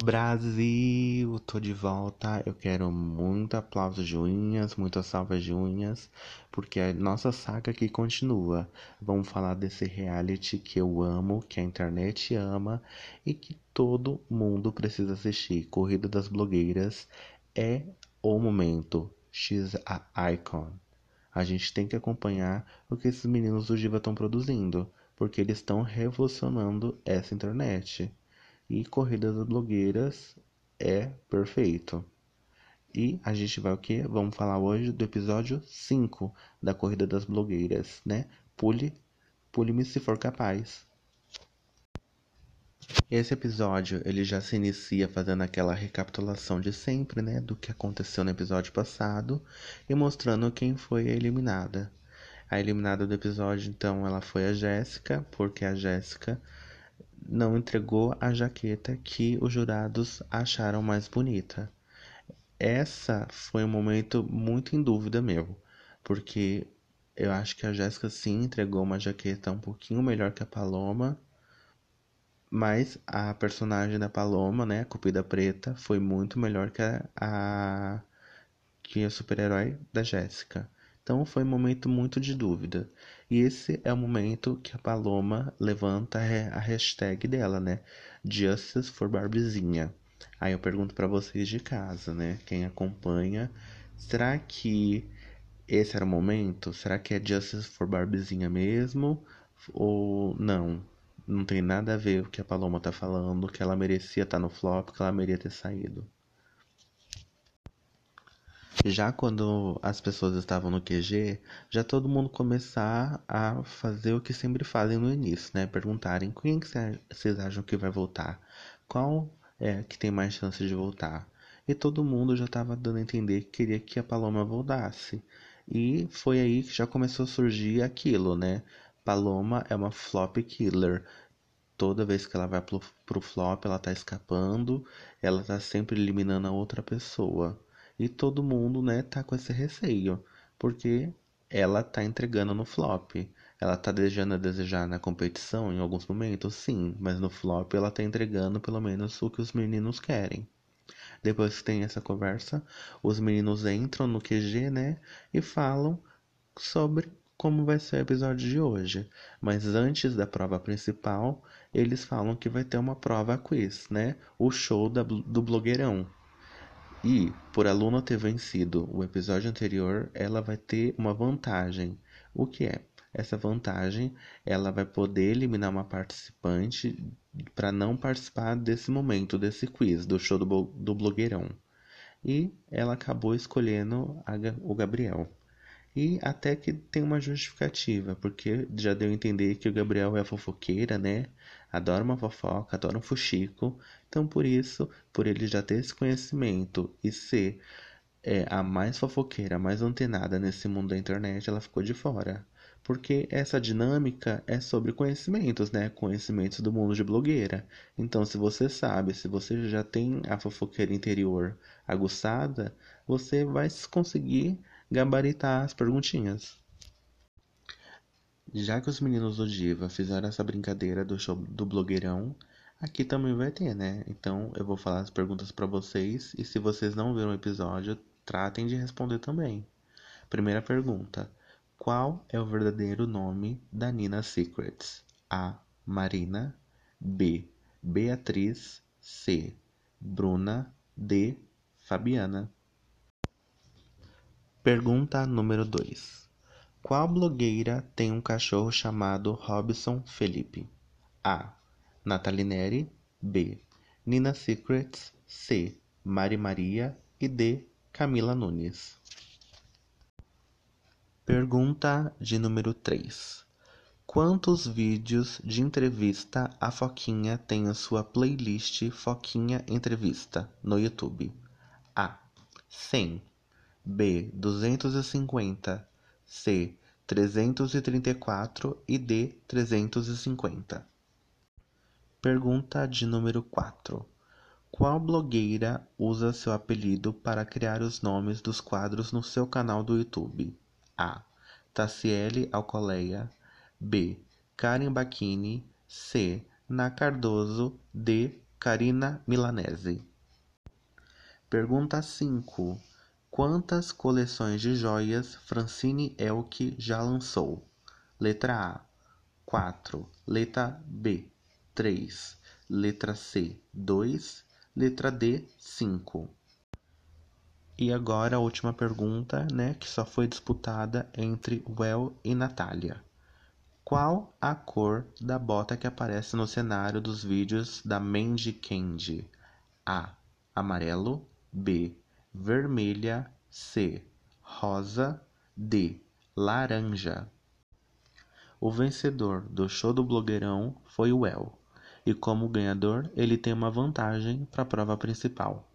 Brasil, tô de volta. Eu quero muito aplauso de unhas, muitas salvas de unhas, porque a nossa saga aqui continua. Vamos falar desse reality que eu amo, que a internet ama e que todo mundo precisa assistir. Corrida das Blogueiras é o momento. She's a icon. A gente tem que acompanhar o que esses meninos do Diva estão produzindo, porque eles estão revolucionando essa internet. E Corrida das Blogueiras é perfeito. E a gente vai o quê? Vamos falar hoje do episódio 5 da Corrida das Blogueiras, né? Pule, pule-me se for capaz. Esse episódio, ele já se inicia fazendo aquela recapitulação de sempre, né, do que aconteceu no episódio passado e mostrando quem foi a eliminada. A eliminada do episódio, então, ela foi a Jéssica, porque a Jéssica não entregou a jaqueta que os jurados acharam mais bonita. Essa foi um momento muito em dúvida meu, porque eu acho que a Jéssica sim entregou uma jaqueta um pouquinho melhor que a Paloma, mas a personagem da Paloma, né, a Cupida Preta, foi muito melhor que a, a que a super-herói da Jéssica. Então foi um momento muito de dúvida. E esse é o momento que a Paloma levanta a hashtag dela, né? Justice for Barbizinha. Aí eu pergunto para vocês de casa, né? Quem acompanha, será que esse era o momento? Será que é Justice for Barbizinha mesmo? Ou não? Não tem nada a ver o que a Paloma tá falando, que ela merecia estar tá no flop, que ela merecia ter saído. Já quando as pessoas estavam no QG, já todo mundo começar a fazer o que sempre fazem no início, né? Perguntarem quem que vocês acham que vai voltar? Qual é que tem mais chance de voltar? E todo mundo já estava dando a entender que queria que a Paloma voltasse. E foi aí que já começou a surgir aquilo, né? Paloma é uma flop killer. Toda vez que ela vai pro, pro flop, ela tá escapando, ela tá sempre eliminando a outra pessoa. E todo mundo, né, tá com esse receio, porque ela tá entregando no flop. Ela tá desejando a desejar na competição em alguns momentos, sim, mas no flop ela tá entregando pelo menos o que os meninos querem. Depois que tem essa conversa, os meninos entram no QG, né, e falam sobre como vai ser o episódio de hoje. Mas antes da prova principal, eles falam que vai ter uma prova quiz, né? O show da, do blogueirão. E, por a Luna ter vencido o episódio anterior, ela vai ter uma vantagem. O que é? Essa vantagem, ela vai poder eliminar uma participante para não participar desse momento, desse quiz, do show do, do blogueirão. E ela acabou escolhendo a, o Gabriel. E até que tem uma justificativa, porque já deu a entender que o Gabriel é fofoqueira, né? Adora uma fofoca, adora um fuxico. Então, por isso, por ele já ter esse conhecimento e ser é, a mais fofoqueira, a mais antenada nesse mundo da internet, ela ficou de fora. Porque essa dinâmica é sobre conhecimentos, né? Conhecimentos do mundo de blogueira. Então, se você sabe, se você já tem a fofoqueira interior aguçada, você vai conseguir gabaritar as perguntinhas. Já que os meninos do Diva fizeram essa brincadeira do show do blogueirão, aqui também vai ter, né? Então eu vou falar as perguntas para vocês e se vocês não viram o episódio, tratem de responder também. Primeira pergunta: Qual é o verdadeiro nome da Nina Secrets? A. Marina, B. Beatriz, C. Bruna, D. Fabiana. Pergunta número 2. Qual blogueira tem um cachorro chamado Robson Felipe? A. Nathalie Neri B. Nina Secrets C. Mari Maria e D. Camila Nunes. Pergunta de número 3. Quantos vídeos de entrevista a Foquinha tem em sua playlist Foquinha Entrevista no YouTube? A. 100 B duzentos e cinquenta, C trezentos e D trezentos e cinquenta. Pergunta de número quatro. Qual blogueira usa seu apelido para criar os nomes dos quadros no seu canal do YouTube? A. Tassiele Alcoleia B. Karen Bacchini C. Na Cardoso D. Karina Milanese. Pergunta 5. Quantas coleções de joias Francine Elk já lançou? Letra A: 4. Letra B: 3. Letra C: 2. Letra D: 5. E agora a última pergunta, né, que só foi disputada entre Well e Natália. Qual a cor da bota que aparece no cenário dos vídeos da Mandy Candy? A. Amarelo. B. Vermelha. C. Rosa. D. Laranja. O vencedor do show do blogueirão foi o El, e como ganhador ele tem uma vantagem para a prova principal.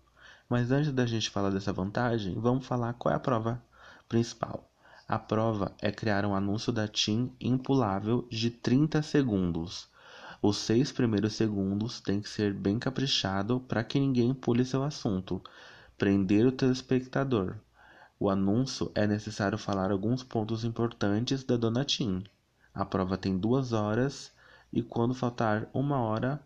Mas antes da gente falar dessa vantagem, vamos falar qual é a prova principal. A prova é criar um anúncio da TIM impulável de 30 segundos. Os seis primeiros segundos tem que ser bem caprichado para que ninguém pule seu assunto. Prender o telespectador. O anúncio é necessário falar alguns pontos importantes da Dona Tim. A prova tem duas horas e quando faltar uma hora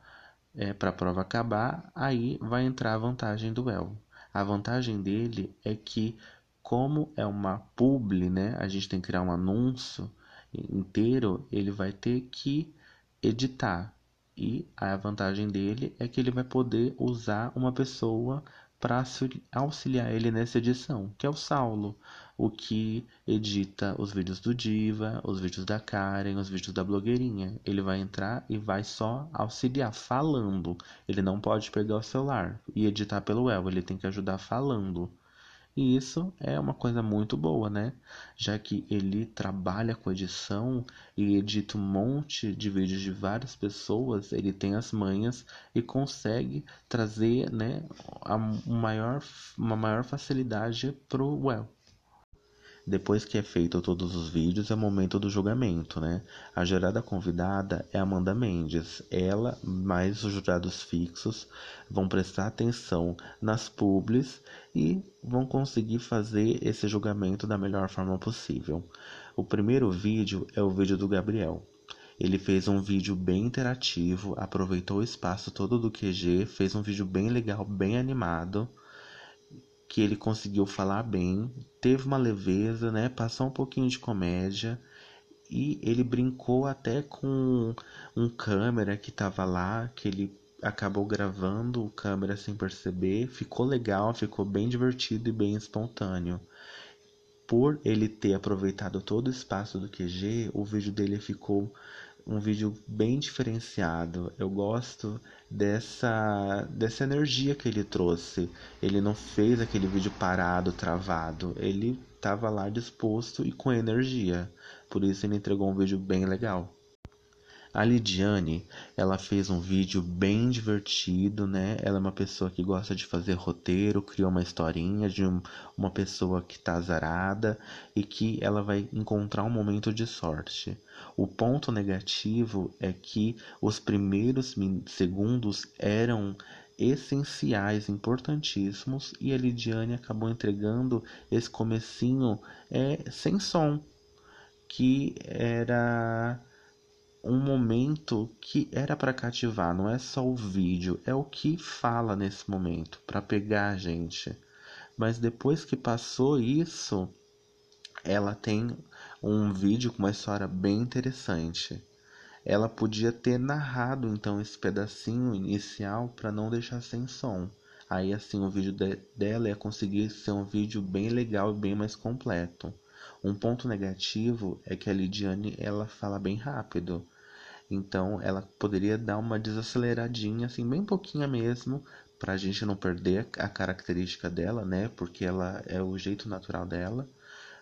é, para a prova acabar, aí vai entrar a vantagem do El. A vantagem dele é que, como é uma publi, né, a gente tem que criar um anúncio inteiro, ele vai ter que editar. E a vantagem dele é que ele vai poder usar uma pessoa para auxiliar ele nessa edição, que é o Saulo, o que edita os vídeos do Diva, os vídeos da Karen, os vídeos da blogueirinha. Ele vai entrar e vai só auxiliar falando. Ele não pode pegar o celular e editar pelo El, ele tem que ajudar falando. E isso é uma coisa muito boa, né? Já que ele trabalha com edição e edita um monte de vídeos de várias pessoas, ele tem as manhas e consegue trazer, né, a maior, uma maior facilidade pro well. Depois que é feito todos os vídeos, é o momento do julgamento, né? A jurada convidada é Amanda Mendes. Ela, mais os jurados fixos, vão prestar atenção nas publis e vão conseguir fazer esse julgamento da melhor forma possível. O primeiro vídeo é o vídeo do Gabriel. Ele fez um vídeo bem interativo, aproveitou o espaço todo do QG, fez um vídeo bem legal, bem animado que ele conseguiu falar bem, teve uma leveza, né? Passou um pouquinho de comédia e ele brincou até com um câmera que tava lá, que ele acabou gravando o câmera sem perceber. Ficou legal, ficou bem divertido e bem espontâneo. Por ele ter aproveitado todo o espaço do QG, o vídeo dele ficou um vídeo bem diferenciado. Eu gosto dessa dessa energia que ele trouxe. Ele não fez aquele vídeo parado, travado. Ele estava lá disposto e com energia. Por isso ele entregou um vídeo bem legal. A Lidiane, ela fez um vídeo bem divertido, né? Ela é uma pessoa que gosta de fazer roteiro, criou uma historinha de um, uma pessoa que tá azarada e que ela vai encontrar um momento de sorte. O ponto negativo é que os primeiros segundos eram essenciais, importantíssimos, e a Lidiane acabou entregando esse comecinho é, sem som, que era um momento que era para cativar, não é só o vídeo, é o que fala nesse momento para pegar a gente. Mas depois que passou isso, ela tem um vídeo com uma história bem interessante. Ela podia ter narrado então esse pedacinho inicial para não deixar sem som. Aí assim o vídeo de dela ia conseguir ser um vídeo bem legal e bem mais completo. Um ponto negativo é que a Lidiane ela fala bem rápido. Então ela poderia dar uma desaceleradinha, assim, bem pouquinha mesmo, para a gente não perder a característica dela, né? Porque ela é o jeito natural dela,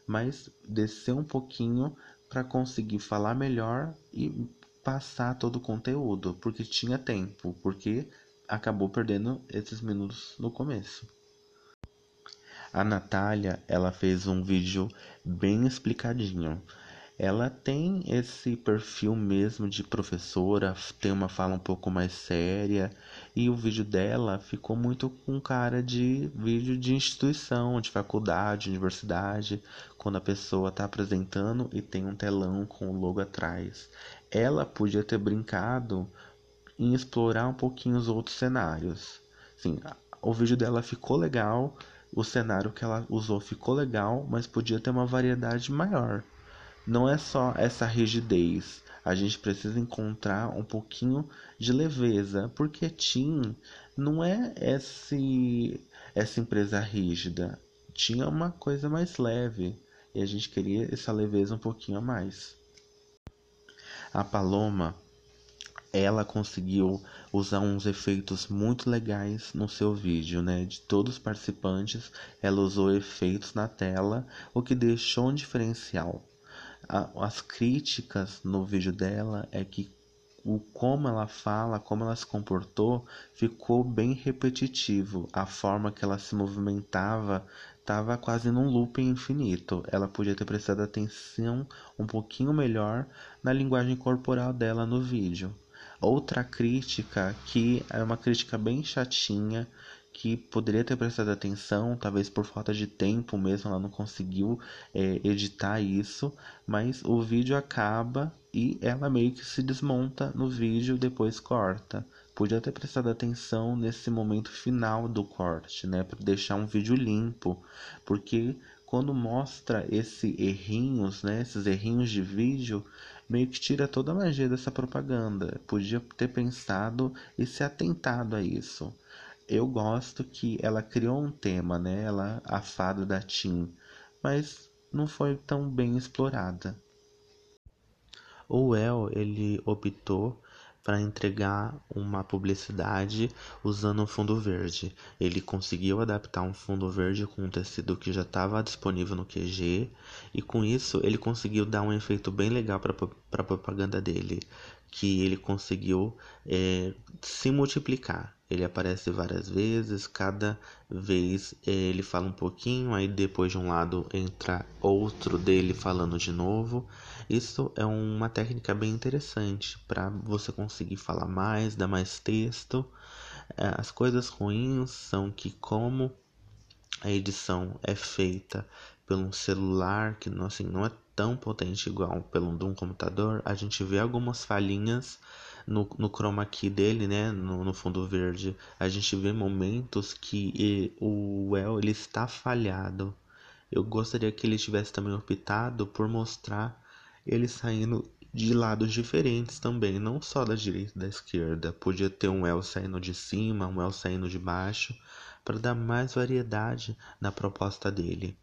mas descer um pouquinho para conseguir falar melhor e passar todo o conteúdo, porque tinha tempo, porque acabou perdendo esses minutos no começo. A Natália, ela fez um vídeo bem explicadinho. Ela tem esse perfil mesmo de professora, tem uma fala um pouco mais séria, e o vídeo dela ficou muito com cara de vídeo de instituição, de faculdade, universidade, quando a pessoa está apresentando e tem um telão com o logo atrás. Ela podia ter brincado em explorar um pouquinho os outros cenários. Sim, o vídeo dela ficou legal, o cenário que ela usou ficou legal, mas podia ter uma variedade maior. Não é só essa rigidez. A gente precisa encontrar um pouquinho de leveza, porque Tim não é esse, essa empresa rígida. Tinha uma coisa mais leve e a gente queria essa leveza um pouquinho a mais. A Paloma ela conseguiu usar uns efeitos muito legais no seu vídeo, né? De todos os participantes, ela usou efeitos na tela, o que deixou um diferencial. as críticas no vídeo dela é que o como ela fala, como ela se comportou, ficou bem repetitivo. A forma que ela se movimentava estava quase num looping infinito. Ela podia ter prestado atenção um pouquinho melhor na linguagem corporal dela no vídeo. Outra crítica que é uma crítica bem chatinha, que poderia ter prestado atenção, talvez por falta de tempo mesmo, ela não conseguiu é, editar isso, mas o vídeo acaba e ela meio que se desmonta no vídeo, depois corta. Podia ter prestado atenção nesse momento final do corte, né, para deixar um vídeo limpo, porque quando mostra esse errinhos, né, esses errinhos de vídeo, meio que tira toda a magia dessa propaganda. Podia ter pensado e se atentado a isso. Eu gosto que ela criou um tema, né? Ela, a fada da Tim, mas não foi tão bem explorada. O El, ele optou para entregar uma publicidade usando um fundo verde. Ele conseguiu adaptar um fundo verde com um tecido que já estava disponível no QG e com isso ele conseguiu dar um efeito bem legal para a propaganda dele, que ele conseguiu é, se multiplicar. Ele aparece várias vezes, cada vez é, ele fala um pouquinho, aí depois de um lado entra outro dele falando de novo. Isso é uma técnica bem interessante para você conseguir falar mais, dar mais texto. É, as coisas ruins são que, como a edição é feita pelo celular, que assim, não é tão potente igual pelo de um computador, a gente vê algumas falhinhas no, no chroma key dele, né, no, no fundo verde. A gente vê momentos que o El ele está falhado. Eu gostaria que ele tivesse também optado por mostrar ele saindo de lados diferentes também, não só da direita e da esquerda. Podia ter um El saindo de cima, um El saindo de baixo, para dar mais variedade na proposta dele.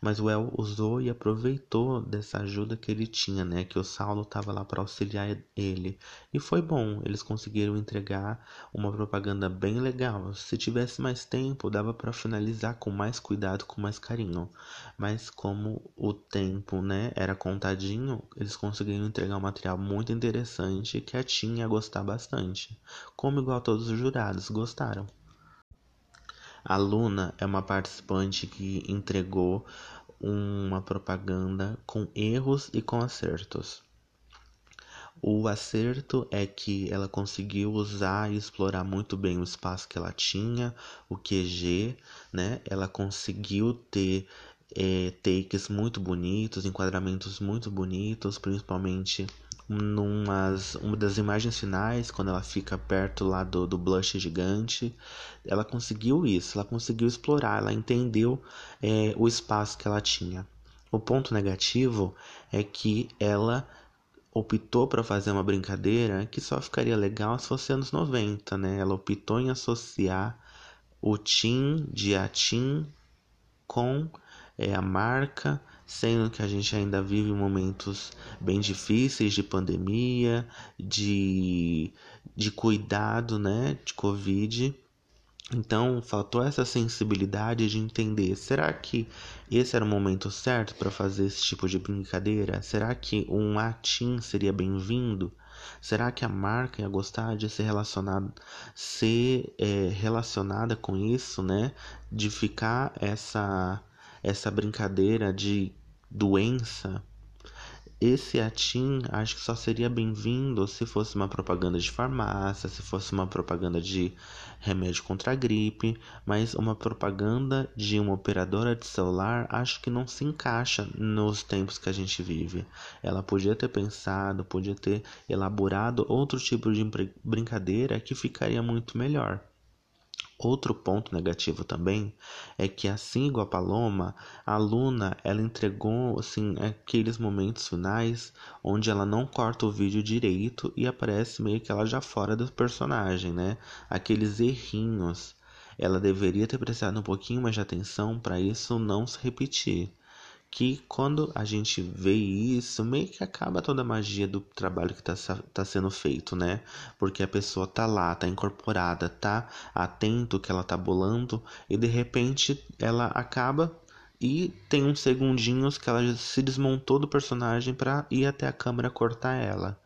Mas o El usou e aproveitou dessa ajuda que ele tinha, né? Que o Saulo estava lá para auxiliar ele. E foi bom, eles conseguiram entregar uma propaganda bem legal. Se tivesse mais tempo, dava para finalizar com mais cuidado, com mais carinho. Mas como o tempo, né, era contadinho, eles conseguiram entregar um material muito interessante que a Tim ia gostar bastante. Como igual todos os jurados gostaram. A Luna é uma participante que entregou uma propaganda com erros e com acertos. O acerto é que ela conseguiu usar e explorar muito bem o espaço que ela tinha, o QG, né? Ela conseguiu ter é, takes muito bonitos, enquadramentos muito bonitos, principalmente numas uma das imagens finais quando ela fica perto lá do, do blush gigante ela conseguiu isso ela conseguiu explorar ela entendeu é, o espaço que ela tinha. O ponto negativo é que ela optou para fazer uma brincadeira que só ficaria legal se fosse anos 90 né? Ela optou em associar o Tim de Atim com é, a marca sendo que a gente ainda vive momentos bem difíceis de pandemia, de, de cuidado, né, de Covid. Então, faltou essa sensibilidade de entender: será que esse era o momento certo para fazer esse tipo de brincadeira? Será que um atim seria bem-vindo? Será que a marca ia gostar de ser relacionada, ser é, relacionada com isso, né? De ficar essa essa brincadeira de doença esse atim acho que só seria bem-vindo se fosse uma propaganda de farmácia, se fosse uma propaganda de remédio contra a gripe, mas uma propaganda de uma operadora de celular acho que não se encaixa nos tempos que a gente vive. Ela podia ter pensado, podia ter elaborado outro tipo de brincadeira que ficaria muito melhor. Outro ponto negativo também é que assim igual a Paloma, a Luna ela entregou assim aqueles momentos finais onde ela não corta o vídeo direito e aparece meio que ela já fora do personagem, né? Aqueles errinhos. Ela deveria ter prestado um pouquinho mais de atenção para isso não se repetir que quando a gente vê isso, meio que acaba toda a magia do trabalho que está tá sendo feito, né? Porque a pessoa tá lá, tá incorporada, tá atento que ela tá bolando e de repente ela acaba e tem uns segundinhos que ela se desmontou do personagem para ir até a câmera cortar ela.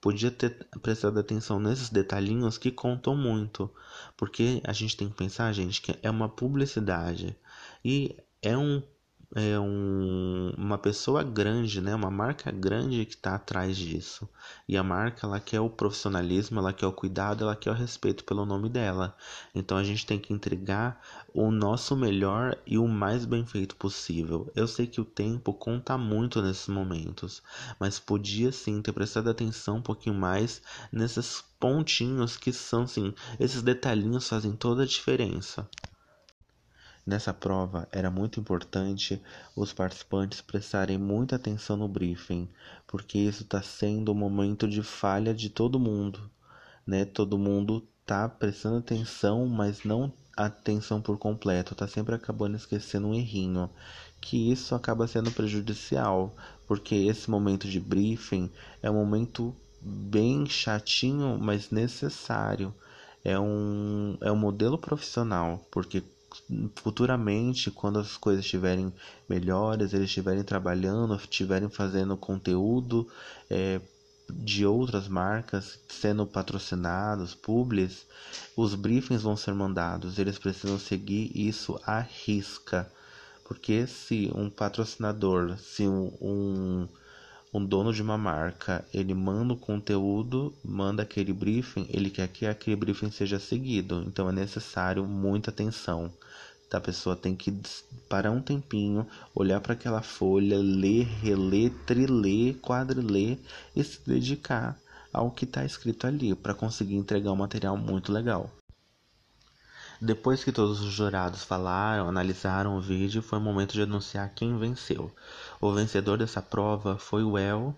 Podia ter prestado atenção nesses detalhinhos que contam muito, porque a gente tem que pensar, gente, que é uma publicidade e é um é um, uma pessoa grande, né? Uma marca grande que está atrás disso. E a marca, ela quer o profissionalismo, ela quer o cuidado, ela quer o respeito pelo nome dela. Então a gente tem que entregar o nosso melhor e o mais bem feito possível. Eu sei que o tempo conta muito nesses momentos, mas podia sim ter prestado atenção um pouquinho mais nesses pontinhos que são, sim, esses detalhinhos fazem toda a diferença. Nessa prova era muito importante os participantes prestarem muita atenção no briefing, porque isso está sendo um momento de falha de todo mundo, né? Todo mundo tá prestando atenção, mas não atenção por completo, tá sempre acabando esquecendo um errinho, que isso acaba sendo prejudicial, porque esse momento de briefing é um momento bem chatinho, mas necessário. É um, é um modelo profissional, porque futuramente, quando as coisas estiverem melhores, eles estiverem trabalhando, estiverem fazendo conteúdo é, de outras marcas, sendo patrocinados, publis, os briefings vão ser mandados. Eles precisam seguir isso à risca. Porque se um patrocinador, se um, um um dono de uma marca, ele manda o conteúdo, manda aquele briefing, ele quer que aquele briefing seja seguido. Então é necessário muita atenção. A pessoa tem que parar um tempinho, olhar para aquela folha, ler, reler, triler, quadriler e se dedicar ao que está escrito ali para conseguir entregar um material muito legal. Depois que todos os jurados falaram, analisaram o vídeo, foi o momento de anunciar quem venceu. O vencedor dessa prova foi o El,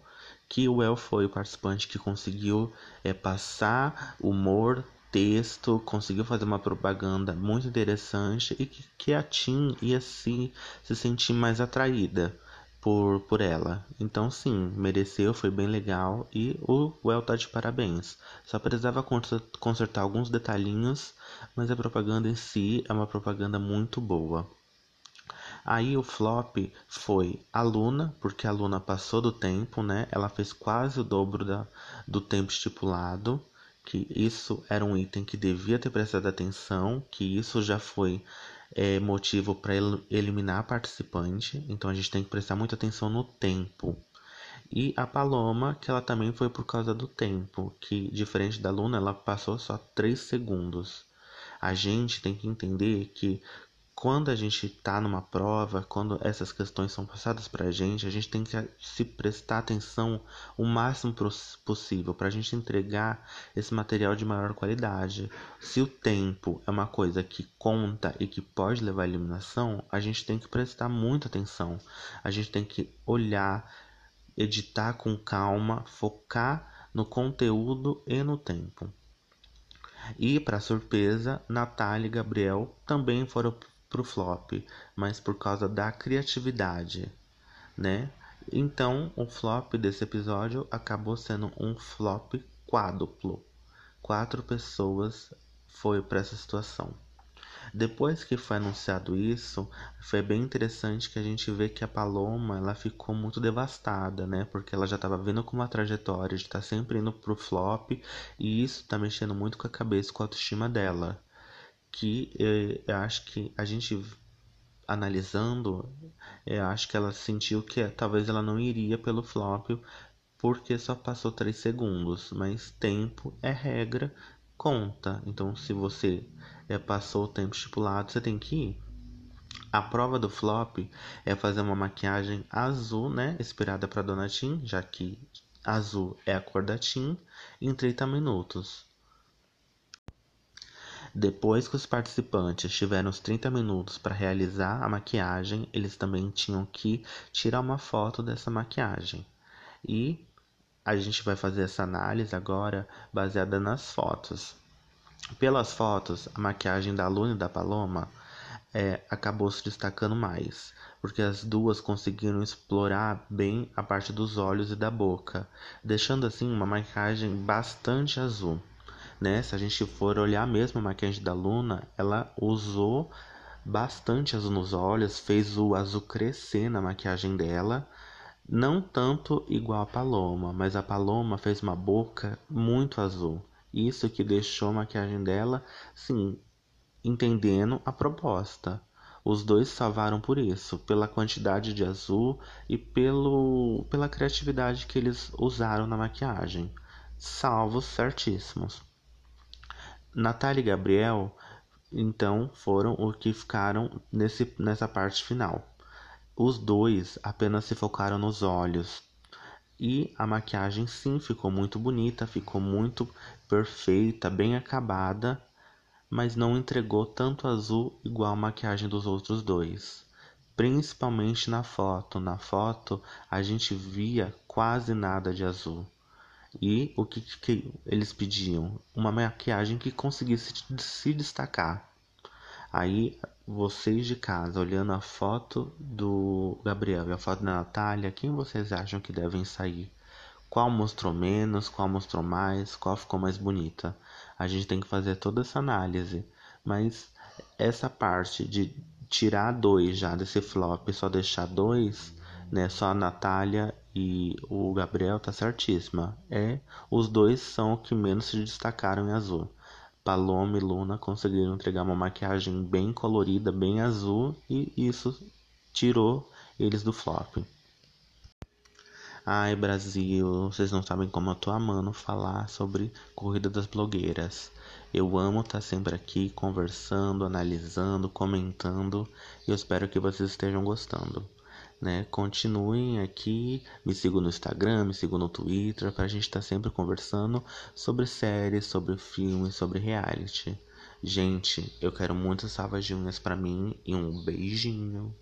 que o El foi o participante que conseguiu é, passar humor, texto, conseguiu fazer uma propaganda muito interessante e que, que a Tim ia se, se sentir mais atraída por, por ela. Então, sim, mereceu, foi bem legal e o Well tá de parabéns. Só precisava consertar alguns detalhinhos, mas a propaganda em si é uma propaganda muito boa. Aí o flop foi a Luna, porque a Luna passou do tempo, né? Ela fez quase o dobro da, do tempo estipulado, que isso era um item que devia ter prestado atenção, que isso já foi é, motivo para eliminar a participante, então a gente tem que prestar muita atenção no tempo. E a Paloma, que ela também foi por causa do tempo, que diferente da Luna, ela passou só 3 segundos. A gente tem que entender que quando a gente está numa prova, quando essas questões são passadas para a gente, a gente tem que se prestar atenção o máximo possível para a gente entregar esse material de maior qualidade. Se o tempo é uma coisa que conta e que pode levar à eliminação, a gente tem que prestar muita atenção. A gente tem que olhar, editar com calma, focar no conteúdo e no tempo. E, para surpresa, Natália e Gabriel também foram pro flop, mas por causa da criatividade, né? Então, o flop desse episódio acabou sendo um flop quádruplo. Quatro pessoas foi para essa situação. Depois que foi anunciado isso, foi bem interessante que a gente vê que a Paloma ela ficou muito devastada, né? Porque ela já estava vindo com uma trajetória de estar tá sempre indo pro flop e isso tá mexendo muito com a cabeça, com a autoestima dela que eu, eu acho que a gente analisando, eu acho que ela sentiu que talvez ela não iria pelo flop porque só passou 3 segundos, mas tempo é regra, conta. Então, se você é, passou o tempo estipulado, você tem que ir. A prova do flop é fazer uma maquiagem azul, né? Inspirada para Dona Tim, já que azul é a cor da Tim, em 30 minutos. Depois que os participantes tiveram os 30 minutos para realizar a maquiagem, eles também tinham que tirar uma foto dessa maquiagem. E a gente vai fazer essa análise agora baseada nas fotos. Pelas fotos, a maquiagem da Luna e da Paloma é, acabou se destacando mais, porque as duas conseguiram explorar bem a parte dos olhos e da boca, deixando assim uma maquiagem bastante azul né? Se a gente for olhar mesmo a maquiagem da Luna, ela usou bastante azul nos olhos, fez o azul crescer na maquiagem dela. Não tanto igual a Paloma, mas a Paloma fez uma boca muito azul. Isso que deixou a maquiagem dela, sim, entendendo a proposta. Os dois salvaram por isso, pela quantidade de azul e pelo, pela criatividade que eles usaram na maquiagem. Salvos certíssimos. Natália e Gabriel, então, foram os que ficaram nesse, nessa parte final. Os dois apenas se focaram nos olhos. E a maquiagem sim ficou muito bonita, ficou muito perfeita, bem acabada, mas não entregou tanto azul igual a maquiagem dos outros dois. Principalmente na foto. Na foto a gente via quase nada de azul. E o que, que eles pediam? Uma maquiagem que conseguisse se destacar. Aí vocês de casa, olhando a foto do Gabriel e a foto da Natália, quem vocês acham que devem sair? Qual mostrou menos, qual mostrou mais, qual ficou mais bonita? A gente tem que fazer toda essa análise. Mas essa parte de tirar dois já desse flop só deixar dois, né? Só a Natália e o Gabriel tá certíssima. É, os dois são o que menos se destacaram em azul. Paloma e Luna conseguiram entregar uma maquiagem bem colorida, bem azul, e isso tirou eles do flop. Ai, Brasil, vocês não sabem como eu tô amando falar sobre Corrida das Blogueiras. Eu amo estar tá sempre aqui conversando, analisando, comentando e eu espero que vocês estejam gostando né? Continuem aqui, me sigam no Instagram, me sigam no Twitter, para a gente estar tá sempre conversando sobre séries, sobre filmes, sobre reality. Gente, eu quero muitas salvas de unhas para mim e um beijinho.